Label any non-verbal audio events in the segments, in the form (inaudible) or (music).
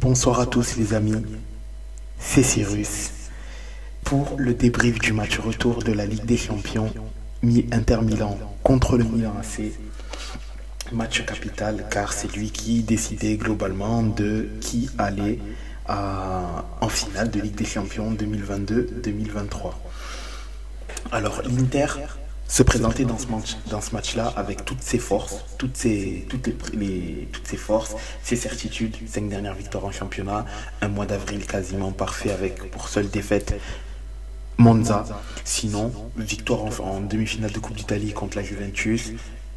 Bonsoir à tous les amis, c'est Cyrus pour le débrief du match retour de la Ligue des Champions Inter Milan contre le Milan AC. Match capital car c'est lui qui décidait globalement de qui allait en finale de Ligue des Champions 2022-2023. Alors l'Inter se présentait dans ce match-là avec toutes ses forces, toutes ses, forces, ses certitudes, cinq dernières victoires en championnat, un mois d'avril quasiment parfait avec pour seule défaite Monza. Sinon, victoire en, demi-finale de Coupe d'Italie contre la Juventus,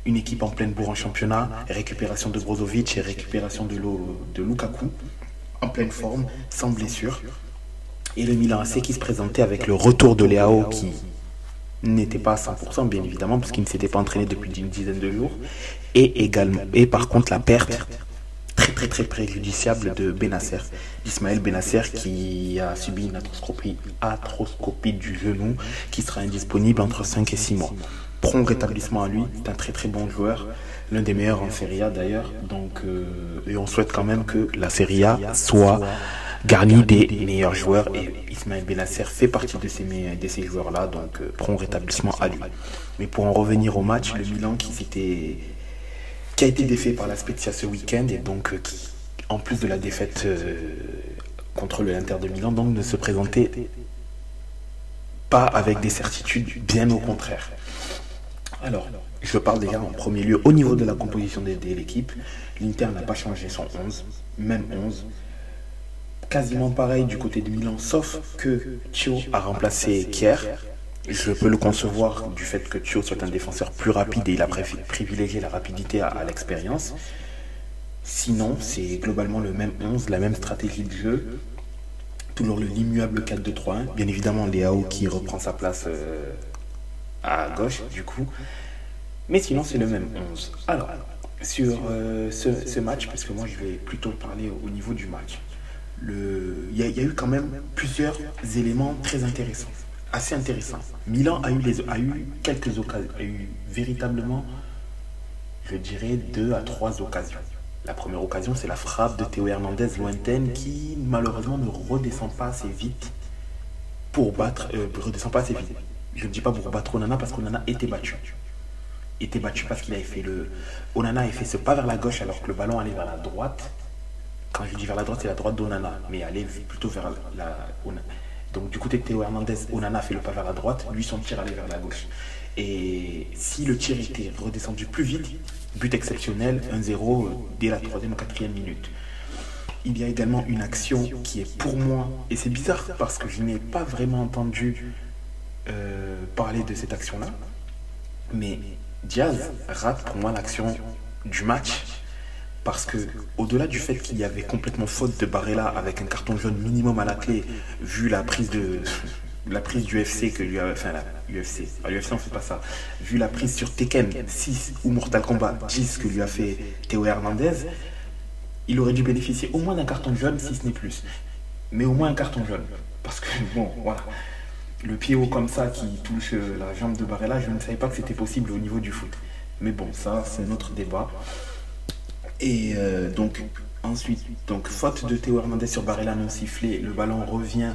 une équipe en pleine bourre en championnat, récupération de Brozovic et récupération de, Lukaku en pleine forme, sans blessure. Et le Milan AC qui se présentait avec le retour de Léao qui n'était pas à 100% bien évidemment parce qu'il ne s'était pas entraîné depuis une dizaine de jours. Et également et par contre la perte très très très préjudiciable de Benasser Ismaël Benasser qui a subi une arthroscopie, arthroscopie du genou qui sera indisponible entre 5 et 6 mois. Prompt rétablissement à lui c'est un très très bon joueur l'un des meilleurs en Serie A d'ailleurs. Donc euh, et on souhaite quand même que la Serie A soit garni des meilleurs joueurs et Ismaël Benasser fait partie de ces, me- de ces joueurs-là, donc euh, prompt rétablissement à lui. Mais pour en revenir au match, le Milan qui, s'était- qui a été défait par la Spezia ce week-end et donc euh, qui, en plus de la défaite euh, contre le Inter de Milan, donc ne se présentait pas avec des certitudes, bien au contraire. Alors, je parle déjà en premier lieu au niveau de la composition de, de l'équipe. L'Inter n'a pas changé son 11, même 11 quasiment pareil du côté de Milan, sauf que Thio a remplacé Kier. Je peux le concevoir du fait que Thio soit un défenseur plus rapide et il a privilégié la rapidité à, l'expérience. Sinon, c'est globalement le même 11, la même stratégie de jeu. Toujours le l'immuable 4-2-3-1. Bien évidemment, Léao qui reprend sa place euh, à gauche, du coup. Mais sinon, c'est le même 11. Alors, sur euh, ce match, parce que moi, je vais plutôt parler au niveau du match il y, a- eu quand même plusieurs éléments très intéressants, assez intéressants. Milan a eu, a eu quelques occasions, a eu véritablement, je dirais, deux à trois occasions. La première occasion, c'est la frappe de Théo Hernandez lointaine qui, malheureusement, ne redescend pas assez vite pour battre, euh, redescend pas assez vite. Je ne dis pas pour battre Onana parce qu'Onana était battu. Était battu parce qu'il fait le. Onana avait fait ce pas vers la gauche alors que le ballon allait vers la droite. Quand je dis vers la droite, c'est la droite d'Onana, mais aller plutôt vers la. Donc du côté de Théo Hernandez, Onana fait le pas vers la droite, lui son tir allait vers la gauche. Et si le tir était redescendu plus vite, but exceptionnel, 1-0 dès la troisième ou quatrième minute. Il y a également une action qui est pour moi, et c'est bizarre parce que je n'ai pas vraiment entendu euh, parler de cette action-là, mais Diaz rate pour moi l'action du match parce que au-delà du fait qu'il y avait complètement faute de Barella avec un carton jaune minimum à la clé, vu la prise de la prise du UFC que lui a enfin la UFC, à l'UFC on fait pas ça, vu la prise sur Tekken 6 ou Mortal Kombat 10 que lui a fait Théo Hernandez, il aurait dû bénéficier au moins d'un carton jaune si ce n'est plus. Mais au moins un carton jaune parce que bon, voilà. Le pied haut comme ça qui touche euh, la jambe de Barella, je ne savais pas que c'était possible au niveau du foot. Mais bon, ça c'est un autre débat. Et euh, donc, ensuite, donc, faute de Théo Hernandez sur Barella non sifflé, le ballon revient.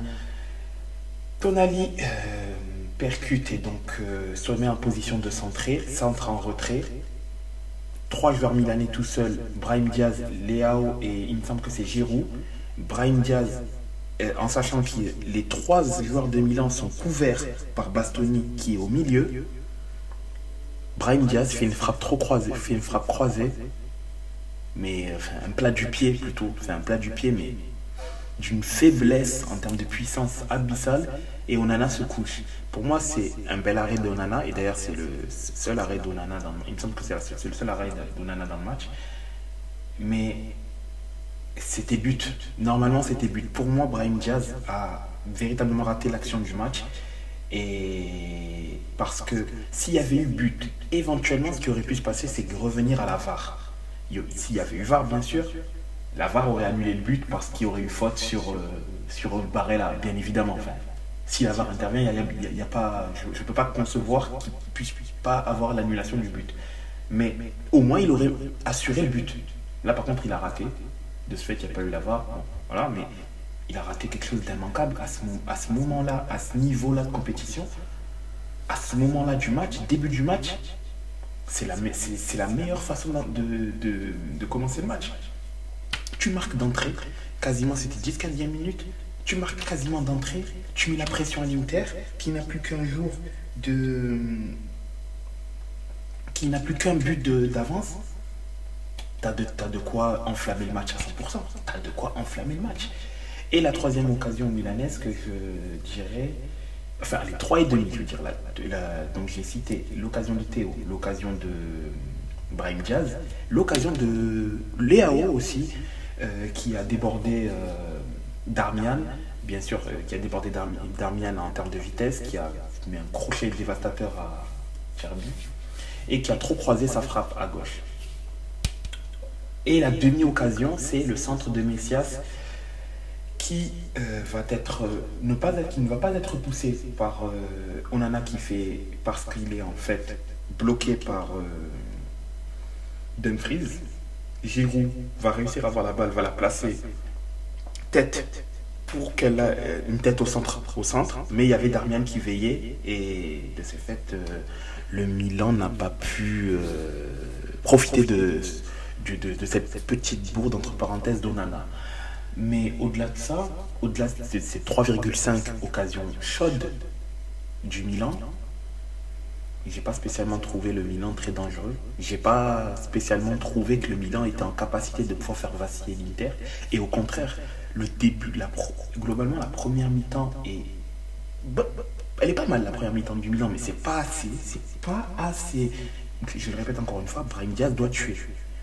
Tonali euh, percute et donc euh, se met en position de centrer, centre en retrait. Trois joueurs milanais tout seuls, Brahim Diaz, Leao et il me semble que c'est Giroud. Brahim Diaz, en sachant que les trois joueurs de Milan sont couverts par Bastoni qui est au milieu. Brahim Diaz fait une frappe trop croisée, fait une frappe croisée mais enfin, un plat du pied plutôt, un plat du pied, mais d'une faiblesse en termes de puissance abyssale et Onana se couche. Pour moi, c'est un bel arrêt d'Onana et d'ailleurs, c'est le seul arrêt d'Onana dans Il me semble que c'est le seul arrêt d'Onana dans le match. Mais c'était but. Normalement, c'était but. Pour moi, Brahim Diaz a véritablement raté l'action du match. Parce que s'il y avait eu but, éventuellement, ce qui aurait pu se passer, c'est revenir à la VAR. S'il y avait eu VAR, bien sûr, la VAR aurait annulé le but parce qu'il y aurait eu faute sur, euh, bien évidemment. Si la VAR intervient, y a, pas, je ne peux pas concevoir qu'il ne puisse pas avoir l'annulation du but. Mais au moins, il aurait assuré le but. Là, par contre, il a raté. De ce fait, il n'y a pas eu la VAR. voilà, mais il a raté quelque chose d'immanquable à ce, à ce moment-là, à ce niveau-là de compétition, à ce moment-là du match, début du match. C'est la, c'est, la meilleure façon de, de, de commencer le match. Tu marques d'entrée, quasiment c'était 10-15 minutes, tu marques quasiment d'entrée, tu mets la pression à l'Inter, qui n'a plus qu'un jour de. qui n'a plus qu'un but d'avance. T'as de, as de quoi enflammer le match à 100%. T'as de quoi enflammer le match. Et la troisième occasion milanaise que je dirais. Enfin, les trois et demi, je veux dire. donc j'ai cité l'occasion de Théo, l'occasion de Brahim Diaz, l'occasion de Léao aussi, euh, qui a débordé. Euh, Darmian, bien sûr, euh, qui a débordé Darmian en termes de vitesse, qui a mis un crochet dévastateur à Cherby, et qui a trop croisé sa frappe à gauche. Et la demi-occasion, c'est le centre de Messias qui euh, va être, euh, ne pas être, qui ne va pas être poussé par Onana qui fait parce qu'il est en fait bloqué par Dumfries. Giroud va réussir à avoir la balle, va la placer tête pour qu'elle ait euh, une tête au centre, au centre, mais il y avait Darmian qui veillait et de ce fait, euh, le Milan n'a pas pu euh, profiter de, de, cette petite bourde entre parenthèses d'Onana. Mais au-delà de ça, au-delà de ces 3,5 occasions chaudes du Milan, j'ai pas spécialement trouvé le Milan très dangereux. J'ai pas spécialement trouvé que le Milan était en capacité de pouvoir faire vaciller l'Inter. Et au contraire, le début, la globalement, la première mi-temps est. Elle est pas mal, la première mi-temps du Milan, mais c'est pas assez. C'est pas assez. Je le répète encore une fois, Brahim Diaz doit tuer.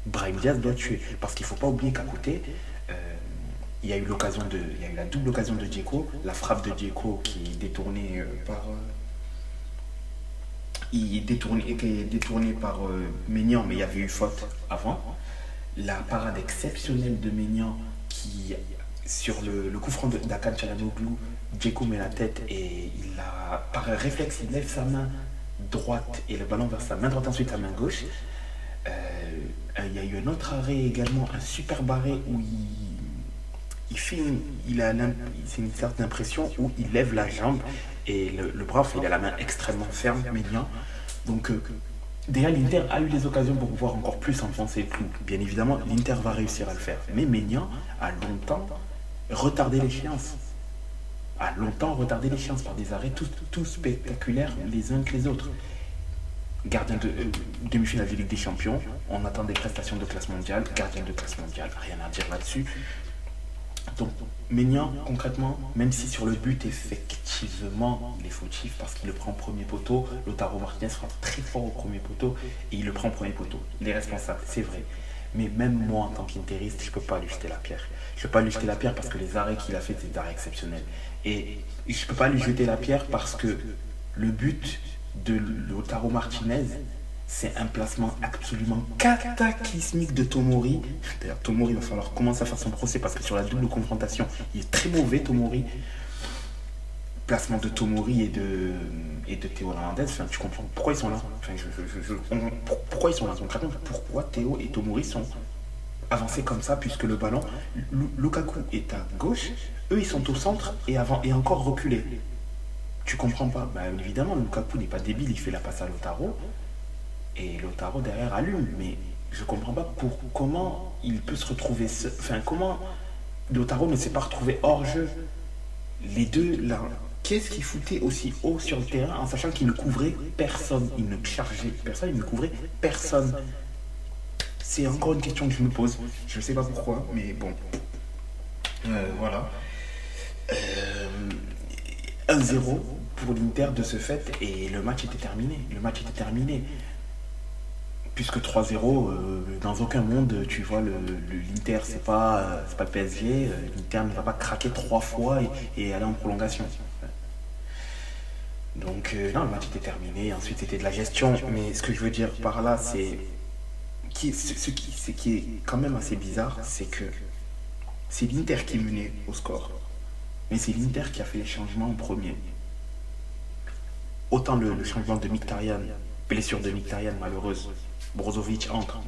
Brahim Diaz doit tuer. Parce qu'il faut pas oublier qu'à côté, euh, il y a eu l'occasion de. Il la double occasion de Diego, la frappe de Diego qui est détournée euh, par. Euh, il qui est détourné par Ménian, mais il y avait eu faute avant. La parade exceptionnelle de Ménian qui sur le, coup franc d'Akan Chalanoglu, Djeko met la tête et il a, par réflexe, il lève sa main droite et le ballon vers sa main droite, ensuite sa main gauche. Euh, il y a eu un autre arrêt également, un super barré où il, il fait il a une certaine impression où il lève la jambe et le, le bras, il a la main extrêmement ferme, médian. Donc, euh, Déjà, l'Inter a eu des occasions pour pouvoir encore plus enfoncer le. Bien évidemment, l'Inter va réussir à le faire. Mais Ménian a longtemps retarder l'échéance. A longtemps retardé l'échéance par des arrêts tout, spectaculaires les uns que les autres. Gardien de euh, demi-finale de Ligue des Champions, on attend des prestations de classe mondiale, gardien de classe mondiale, rien à dire là-dessus. Donc, Ménian, concrètement, même si sur le but, effectivement, il est fautif parce qu'il le prend au premier poteau, Lotaro Martinez sera très fort au premier poteau et il le prend au premier poteau. Il est responsable, c'est vrai. Mais même moi, en tant qu'intériste, je ne peux pas lui jeter la pierre. Je ne peux pas lui jeter la pierre parce que les arrêts qu'il a fait, c'est des arrêts exceptionnels. Et je ne peux pas lui jeter la pierre parce que le but de Lotaro Martinez, c'est un placement absolument cataclysmique de Tomori. D'ailleurs, Tomori va falloir commencer à faire son procès parce que sur la double confrontation, il est très mauvais, Tomori. Placement de Tomori et de, et de Théo Hernandez, tu comprends pourquoi ils sont là Pourquoi ils sont là? Pourquoi Théo et Tomori sont avancés comme ça puisque le ballon, Lukaku est à gauche, eux ils sont au centre et, avant, et encore reculés. Tu comprends pas? Bah, Évidemment, Lukaku n'est pas débile, il fait la passe à Lotaro et Lotaro derrière allume, mais je comprends pas pour comment il peut se retrouver. Enfin, comment Lotaro ne s'est pas retrouvé hors jeu. Les deux, là, qu'est-ce qu'il foutait aussi haut sur le terrain en sachant qu'il ne couvrait personne Il ne chargeait personne, il ne couvrait personne? C'est encore une question que je me pose. Je ne sais pas pourquoi, mais bon. Euh, voilà. Euh, 1-0 pour l'Inter de ce fait et le match était terminé. Le match était terminé. Puisque 3-0, euh, dans aucun monde, tu vois, le, le- l'Inter, c'est pas, euh, pas le PSG. euh, L'Inter ne va pas craquer trois fois et, aller en prolongation. Donc, non, le match était terminé. Ensuite, c'était de la gestion. Mais ce que je veux dire par là, c'est. Ce, qui, qui est quand même assez bizarre, c'est que c'est l'Inter qui menait au score. Mais c'est l'Inter qui a fait les changements en premier. Autant le, le changement de Mkhitaryan, blessure de Mkhitaryan malheureuse, Brozovic entre.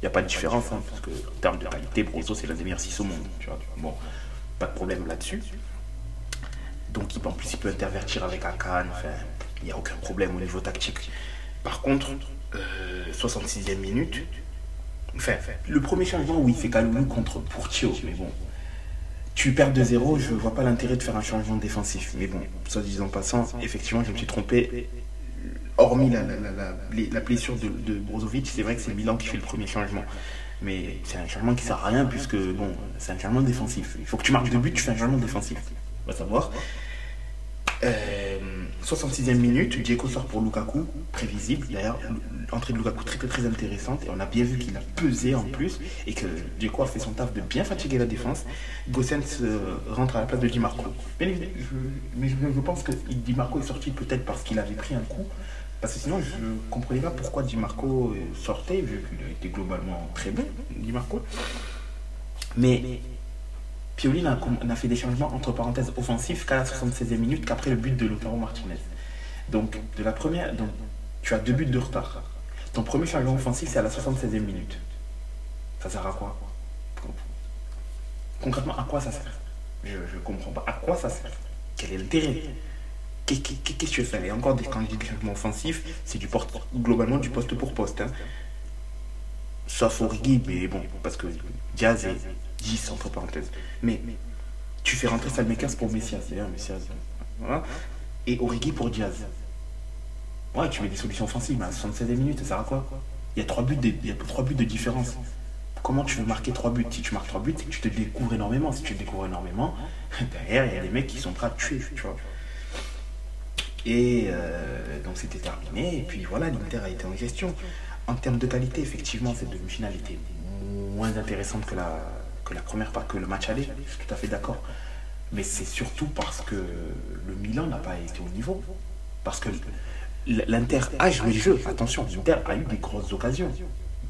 Il n'y a pas de différence, hein, parce que en termes de qualité, Brozo c'est l'un des meilleurs 6 au monde. Bon, pas de problème là-dessus. Donc en plus il peut intervertir avec Akan, il n'y a aucun problème au niveau tactique. Par contre, euh, 66e minute, enfin, le premier changement, oui, c'est Kaloulou contre Pourtio, mais bon, tu perds 2-0, je vois pas l'intérêt de faire un changement défensif. Mais bon, soit disant passant, effectivement, je me suis trompé. Hormis la, la, la, la- blessure de, de Brozovic, c'est vrai que c'est Milan qui fait le premier changement. Mais c'est un changement qui sert à rien puisque bon, c'est un changement défensif. Il faut que tu marques deux buts, tu fais un changement défensif. On va savoir. Euh, 66e minute, Diego sort pour Lukaku, prévisible. D'ailleurs, l'entrée de Lukaku très très très intéressante. Et on a bien vu qu'il a pesé en plus et que Diego a fait son taf de bien fatiguer la défense. Gossens euh, rentre à la place de Di Marco. Évidemment, je- mais je pense que Di Marco est sorti peut-être parce qu'il avait pris un coup. Parce que sinon, je ne comprenais pas pourquoi Di Marco euh, sortait, vu qu'il a été globalement très bon, Di Marco. Mais Pioli n'a fait des changements entre parenthèses offensifs qu'à la 76e minute, qu'après le but de Lautaro Martinez. Donc, de la première, donc, tu as deux buts de retard. Ton premier changement offensif, c'est à la 76e minute. Ça sert à quoi? Concrètement, à quoi ça sert? Je ne comprends pas. À quoi ça sert? Quel est l'intérêt? Qu'est-ce que tu veux faire Et encore, des- quand je dis des changements offensifs, c'est du poste, globalement du poste pour poste. hein. Sauf Origi, mais bon, parce que Diaz est 10 entre parenthèses. Mais tu fais rentrer Salmekers pour Messias, d'ailleurs, Messias. Voilà. Et Origi pour Diaz. Ouais, tu mets des solutions offensives, mais à 76 minutes, ça sert à quoi? Il y a trois buts de, y a buts de différence. Comment tu veux marquer trois buts? Si tu marques trois buts, c'est que tu te découvres énormément. Si tu te découvres énormément, (laughs) derrière, il y a des mecs qui sont prêts à te tuer, tu vois. Et euh, donc c'était terminé. Et puis voilà, l'Inter a été en gestion. En termes de qualité, effectivement, cette demi-finale était moins intéressante que la, que la première part, que le match aller. Je suis tout à fait d'accord. Mais c'est surtout parce que le Milan n'a pas été au niveau. Parce que l'Inter a joué le jeu. Attention, l'Inter a eu des grosses occasions.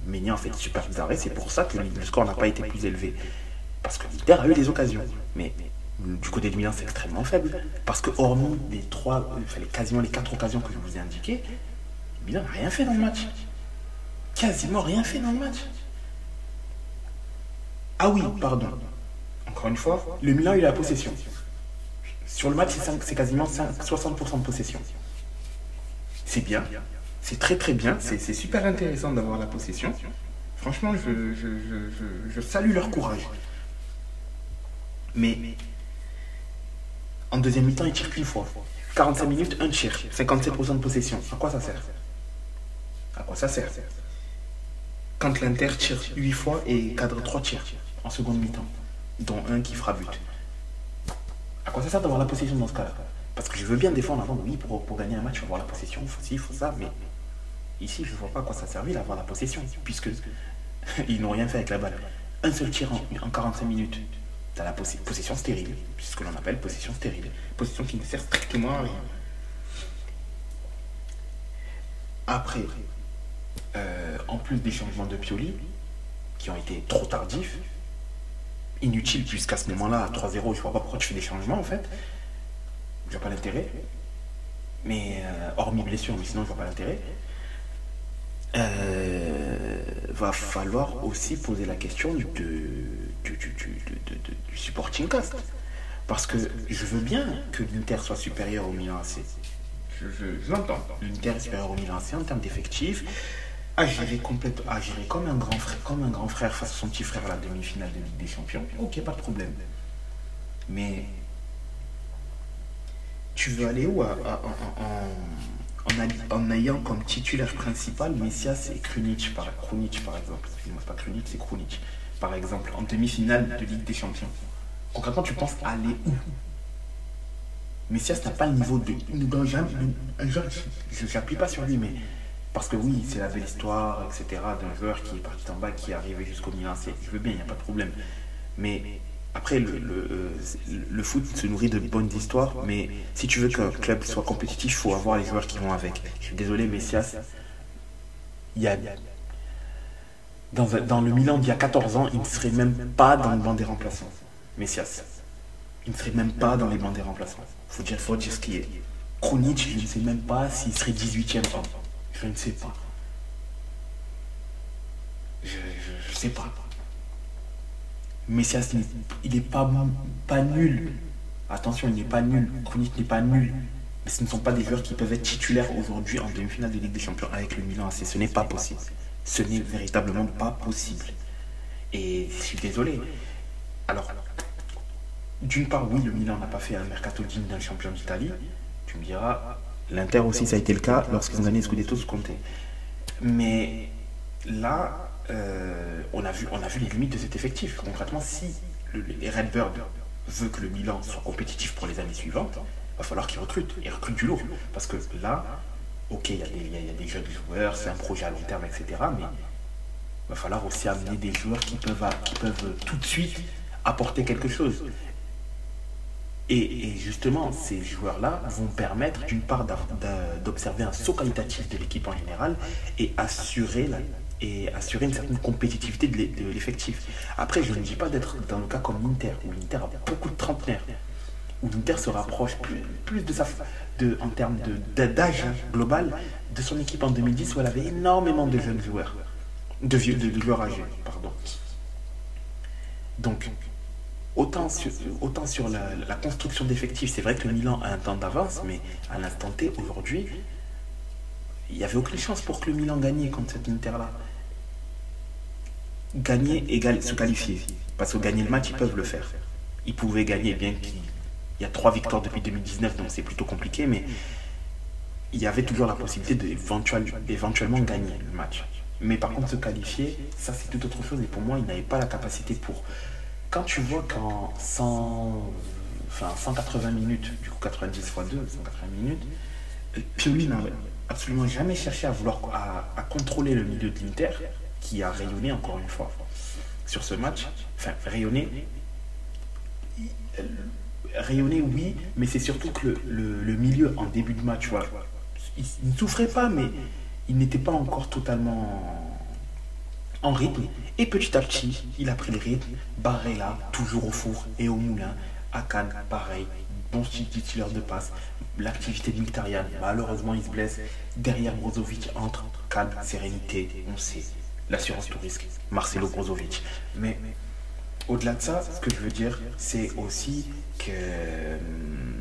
Ménia en fait super bizarre. C'est pour ça que le score n'a pas été plus élevé. Parce que l'Inter a eu des occasions. Mais du côté du Milan, c'est extrêmement faible. Parce que hormis les trois, enfin, quasiment les quatre occasions que je vous ai indiquées, le Milan n'a rien fait dans le match. Quasiment rien fait dans le match. Ah oui, pardon. Encore une fois, le Milan a eu la possession. Sur le match, c'est quasiment 5, 60% de possession. C'est bien. C'est très très bien. C'est super intéressant d'avoir la possession. Franchement, je, je, salue leur courage. Mais en deuxième mi-temps, ils tirent qu'une fois. 45 minutes, un tir. 57% de possession. À quoi ça sert? À quoi ça sert? Quand l'Inter tire 8 fois et cadre 3 tirs en seconde mi-temps, dont un qui fera but. À quoi ça sert d'avoir la possession dans ce cas-là? Parce que je veux bien défendre avant, oui, pour, pour gagner un match, il faut avoir la possession, il faut ci, il faut ça, mais ici, je ne vois pas à quoi ça servait d'avoir la possession, puisque (laughs) ils n'ont rien fait avec la balle. Un seul tir en, en 45 minutes, tu as la poss possession stérile, c'est ce que l'on appelle possession stérile. Possession qui ne sert strictement à rien. Après, euh, en plus des changements de Pioli, qui ont été trop tardifs, inutiles, puisqu'à ce moment-là, à 3-0, je vois pas pourquoi tu fais des changements en fait. Je vois pas l'intérêt. Mais euh, hormis blessure, mais sinon je vois pas l'intérêt. Euh, va falloir aussi poser la question du, du, du, du supporting cast. Parce que je veux bien que l'Inter soit supérieur au Milan AC. Je, je, je l'entends. L'Inter est supérieur au Milan AC en termes d'effectifs. À gérer, complète, à gérer comme un, grand frère, comme un grand frère face à son petit frère à la demi-finale de Ligue des Champions. Ok, pas de problème. Mais tu veux aller où en, en, en, en, ayant comme titulaire principal Messias et Krunic par, Krunic, par exemple. Excusez-moi, c'est pas Krunic, c'est Krunic. Par exemple, en demi-finale de Ligue des Champions. concrètement, tu penses aller où? Messias n'a pas le niveau de. Je n'appuie pas sur lui, mais. Parce que oui, c'est la belle histoire, etc. d'un joueur qui est parti en bas, qui est arrivé jusqu'au Milan. Je veux bien, il n'y a pas de problème. Mais après, le, le, le, foot se nourrit de bonnes histoires, mais si tu veux qu'un club soit compétitif, il faut avoir les joueurs qui vont avec. Je suis désolé, Messias, il y a. Dans, le Milan d'il y a 14 ans, il ne serait même pas dans le banc des remplaçants. Messias. Il ne serait même pas dans les bancs des remplaçants. Faut dire, faut dire ce qui est. Kronic, je ne sais même pas s'il serait 18e homme. Je ne sais pas. Je ne sais pas. Messias, il n'est pas, pas nul. Attention, il n'est pas nul. Kronic n'est pas nul. Mais ce ne sont pas des joueurs qui peuvent être titulaires aujourd'hui en demi-finale de Ligue des Champions avec le Milan AC. Ce n'est pas possible. Ce n'est véritablement pas possible. Et je suis désolé. Alors, d'une part, oui, le Milan n'a pas fait un mercato digne d'un champion d'Italie. Tu me diras, l'Inter aussi, ça a été le cas lorsqu'ils ont gagné Scudetto Conte. Mais là, euh, on, a vu, on a vu les limites de cet effectif. Concrètement, si le, les Redbird veut que le Milan soit compétitif pour les années suivantes, il va falloir qu'ils recrutent. Ils recrutent du lourd. Parce que là, ok, il y, a des jeunes joueurs, c'est un projet à long terme, etc. Mais il va falloir aussi amener des joueurs qui peuvent, tout de suite apporter quelque chose. Et, justement, ces joueurs-là vont permettre d'une part d'observer un saut qualitatif de l'équipe en général et assurer et assurer une certaine compétitivité de l'effectif. Après, je ne dis pas d'être dans le cas comme l'Inter, où l'Inter a beaucoup de trentenaires, où l'Inter se rapproche plus, de sa, de, en termes d'âge global de son équipe en 2010, où elle avait énormément de jeunes joueurs, de, vieux, de, joueurs âgés, pardon. Donc, autant sur, autant sur la, construction d'effectifs, c'est vrai que le Milan a un temps d'avance, mais à l'instant T, aujourd'hui, il n'y avait aucune chance pour que le Milan gagne contre cette Inter-là gagner égale se qualifier. Parce que gagner le match, ils peuvent le faire. Ils pouvaient gagner, bien qu'il y a trois victoires depuis 2019, donc c'est plutôt compliqué, mais il y avait toujours la possibilité d'éventuellement gagner le match. Mais par contre, se qualifier, ça c'est tout autre chose. Et pour moi, ils n'avaient pas la capacité pour. Quand tu vois qu'en 100, enfin, 180 minutes, du coup 90 x 2, 180 minutes, Pioli n'a absolument jamais cherché à vouloir à, à contrôler le milieu de l'Inter qui a rayonné encore une fois sur ce match. Enfin, rayonné. Rayonné, oui, mais c'est surtout que le, milieu en début de match, il, ne souffrait pas, mais il n'était pas encore totalement en rythme. Et petit à petit, il a pris le rythme. Barrella, toujours au four et au moulin. Akan, pareil. Bon titulaire de passe. L'activité de malheureusement, il se blesse. Derrière Brozovic, entre calme, sérénité, on sait l'assurance tout risque, Marcelo Brozovic. Mais au-delà de ça, ce que je veux dire, c'est aussi que hum,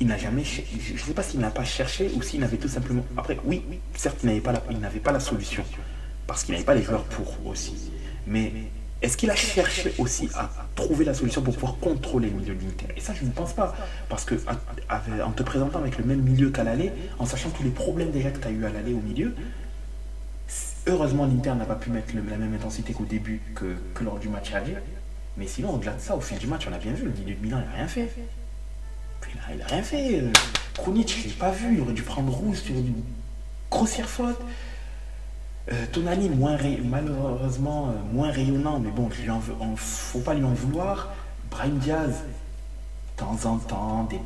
il n'a jamais, je ne sais pas s'il n'a pas cherché ou s'il n'avait tout simplement. Après, oui, certes, il n'avait pas la, solution parce qu'il n'avait pas les joueurs pour aussi. Mais est-ce qu'il a cherché aussi à trouver la solution pour pouvoir contrôler le milieu de l'Inter Et ça, je ne pense pas. Parce que en te présentant avec le même milieu qu'à l'aller, en sachant tous les problèmes déjà que tu as eu à l'aller au milieu, Heureusement, l'Inter n'a pas pu mettre la même intensité qu'au début que, lors du match aller. Mais sinon, au-delà de ça, au fil du match, on a bien vu, le milieu de Milan, il n'a rien fait. Il n'a rien fait. Euh, Krunic, je ne l'ai pas vu. Il aurait dû prendre rouge sur une grossière faute. Euh, Tonali, malheureusement, euh, moins rayonnant, mais bon, il ne faut pas lui en vouloir. Brian Diaz, de temps en temps, des,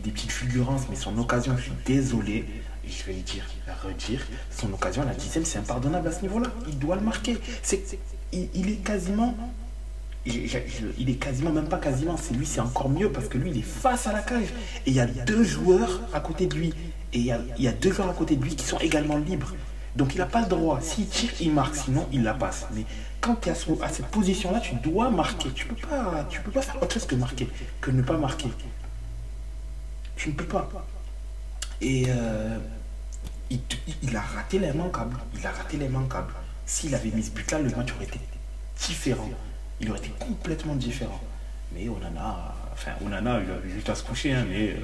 des petites fulgurances, mais son occasion, je suis désolé je vais le dire, redire, son occasion, la dixième, c'est impardonnable à ce niveau-là. Il doit le marquer. C'est, il, est quasiment, il est quasiment, même pas quasiment, c'est lui, c'est encore mieux parce que lui, il est face à la cage. Et il y a deux joueurs à côté de lui. Et il y a, deux joueurs à côté de lui qui sont également libres. Donc il n'a pas le droit. S'il tire, il marque. Sinon, il la passe. Mais quand tu es à, cette position-là, tu dois marquer. Tu ne peux, pas, peux pas faire autre chose que marquer, que ne pas marquer. Tu ne peux pas. Et euh, il, a raté les manquables. Il a raté les manquables. S'il avait mis ce but-là, le match aurait été différent. Il aurait été complètement différent. Mais Onana, enfin, Onana, il avait juste à se coucher. Hein, mais euh,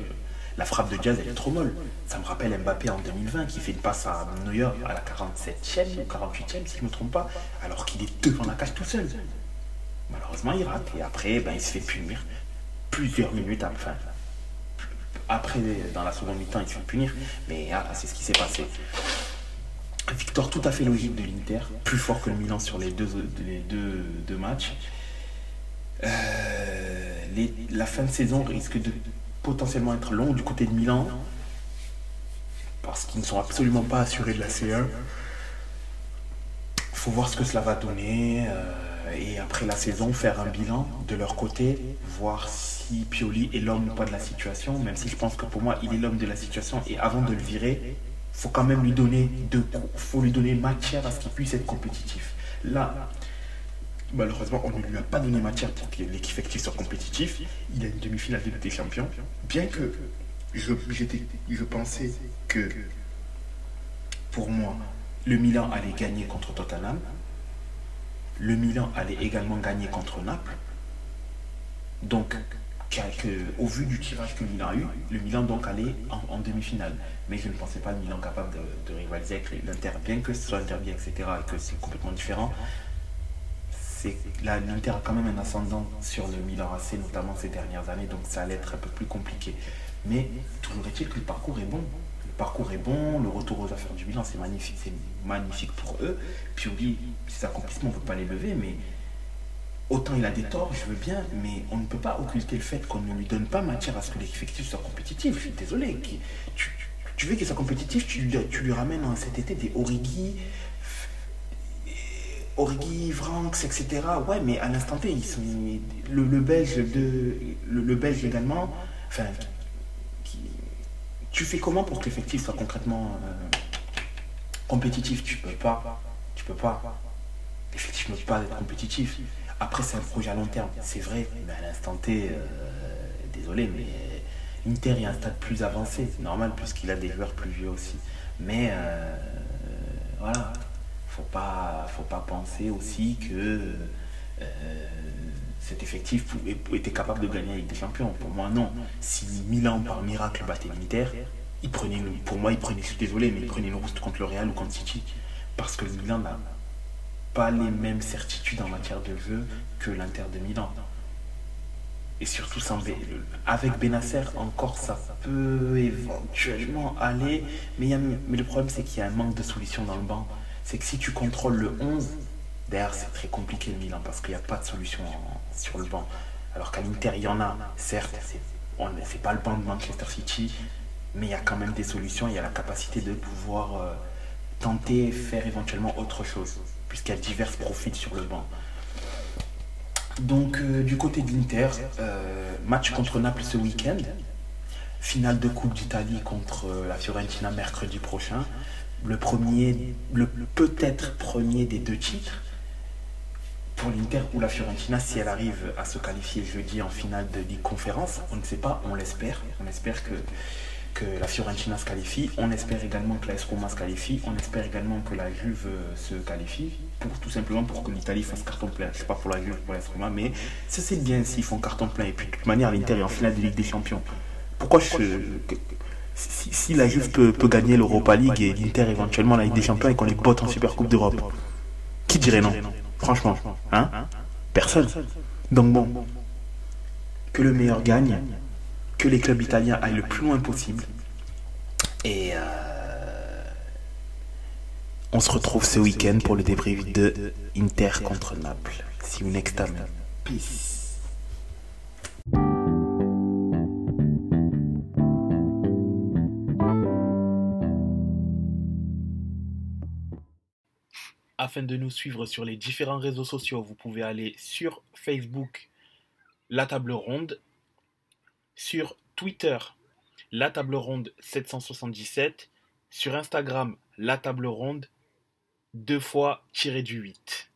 la frappe de Diaz, elle est trop molle. Ça me rappelle Mbappé en 2020 qui fait une passe à Neuer à la 47e ou 48e, si je ne me trompe pas, alors qu'il est devant la cage tout seul. Malheureusement, il rate. Et après, ben, il se fait punir plusieurs minutes après. Après, dans la seconde mi-temps, il se fait punir. Mais ah, c'est ce qui s'est passé. Victoire tout à fait logique de l'Inter, plus fort que le Milan sur les deux, matchs. Euh, la fin de saison risque de potentiellement être longue du côté de Milan parce qu'ils ne sont absolument pas assurés de la C1. Il faut voir ce que cela va donner euh, et après la saison faire un bilan de leur côté, voir si Pioli est l'homme ou pas de la situation, même si je pense que pour moi il est l'homme de la situation et avant de le virer, faut quand même lui donner de faut lui donner matière à ce qu'il puisse être compétitif. Là, malheureusement, on ne lui a pas donné matière pour que l'effectif soit compétitif. Il a une demi-finale de Ligue des Champions. Bien que je, je pensais que pour moi, le Milan allait gagner contre Tottenham. Le Milan allait également gagner contre Naples. Donc, au vu du tirage que Milan a eu, le Milan donc allait en, demi-finale. Mais je ne pensais pas le Milan capable de, rivaliser avec l'Inter, bien que ce soit derby, etc., et que c'est complètement différent. L'Inter a quand même un ascendant sur le Milan AC, notamment ces dernières années, donc ça allait être un peu plus compliqué. Mais toujours est-il que le parcours est bon. Le parcours est bon, le retour aux affaires du bilan, c'est magnifique, c'est magnifique pour eux. Puis oublie, ces accomplissements, on ne peut pas les lever, mais autant il a des torts, je veux bien, mais on ne peut pas occulter le fait qu'on ne lui donne pas matière à ce que l'effectif soit compétitif. Je suis désolé. Tu, veux qu'il soit compétitif, tu, lui- ramènes cet été des Origi, Origi, Vranks, etc. Ouais, mais à l'instant T, ils sont, le, Belge également. Enfin, tu fais comment pour que l'effectif soit concrètement euh, compétitif? Tu peux pas. Tu peux pas. L'effectif ne peut pas être compétitif. Après, c'est un projet à long terme, c'est vrai, mais à l'instant T, euh, désolé, mais l'Inter est à un stade plus avancé, c'est normal, puisqu'il a des joueurs plus vieux aussi. Mais euh, voilà, faut pas, faut pas penser aussi que euh, effectif pouvait- était capable de gagner avec des champions. Pour moi, non. Si Milan, par miracle, battait l'Inter, il prenait pour moi, il prenait, je suis désolé, mais il prenait une rousse contre le Real ou contre City. Parce que le Milan n'a pas les mêmes certitudes en matière de jeu que l'Inter de Milan. Et surtout sans avec Benacer, encore ça peut éventuellement aller. Mais, y a- mais le problème, c'est qu'il y a un manque de solution dans le banc. C'est que si tu contrôles le 11, derrière, c'est très compliqué le Milan parce qu'il n'y a pas de solution sur le banc. Alors qu'à l'Inter, il y en a. Certes, c'est pas le banc de Manchester City, mais il y a quand même des solutions. Il y a la capacité de pouvoir euh, tenter, faire éventuellement autre chose, puisqu'il y a divers profils sur le banc. Donc, euh, du côté de l'Inter, euh, match contre Naples ce week-end. Finale de Coupe d'Italie contre euh, la Fiorentina mercredi prochain. Le premier, le peut-être premier des deux titres pour l'Inter ou la Fiorentina si elle arrive à se qualifier jeudi en finale de Ligue Conférence. On ne sait pas, on l'espère. On espère que, que la Fiorentina se qualifie. On espère également que la AS Roma se qualifie. On espère également que la Juve se qualifie. Pour, tout simplement pour que l'Italie fasse carton plein. Je sais pas pour la Juve, pour la AS Roma, mais ça c'est bien s'ils font carton plein. Et puis de toute manière, l'Inter est en finale de Ligue des Champions. Pourquoi je, que- si, si la Juve peut, peut gagner l'Europa League et l'Inter éventuellement la Ligue des Champions et qu'on les botte en Super Coupe d'Europe? Qui dirait non? Franchement, hein Personne. Donc bon, que le meilleur gagne, que les clubs italiens aillent le plus loin possible. Et euh, on se retrouve ce week-end pour le débrief de Inter contre Naples. See you next time. Peace. Afin de nous suivre sur les différents réseaux sociaux, vous pouvez aller sur Facebook, La Table Ronde, sur Twitter, La Table Ronde 777, sur Instagram, La Table Ronde, deux fois tiré du 8.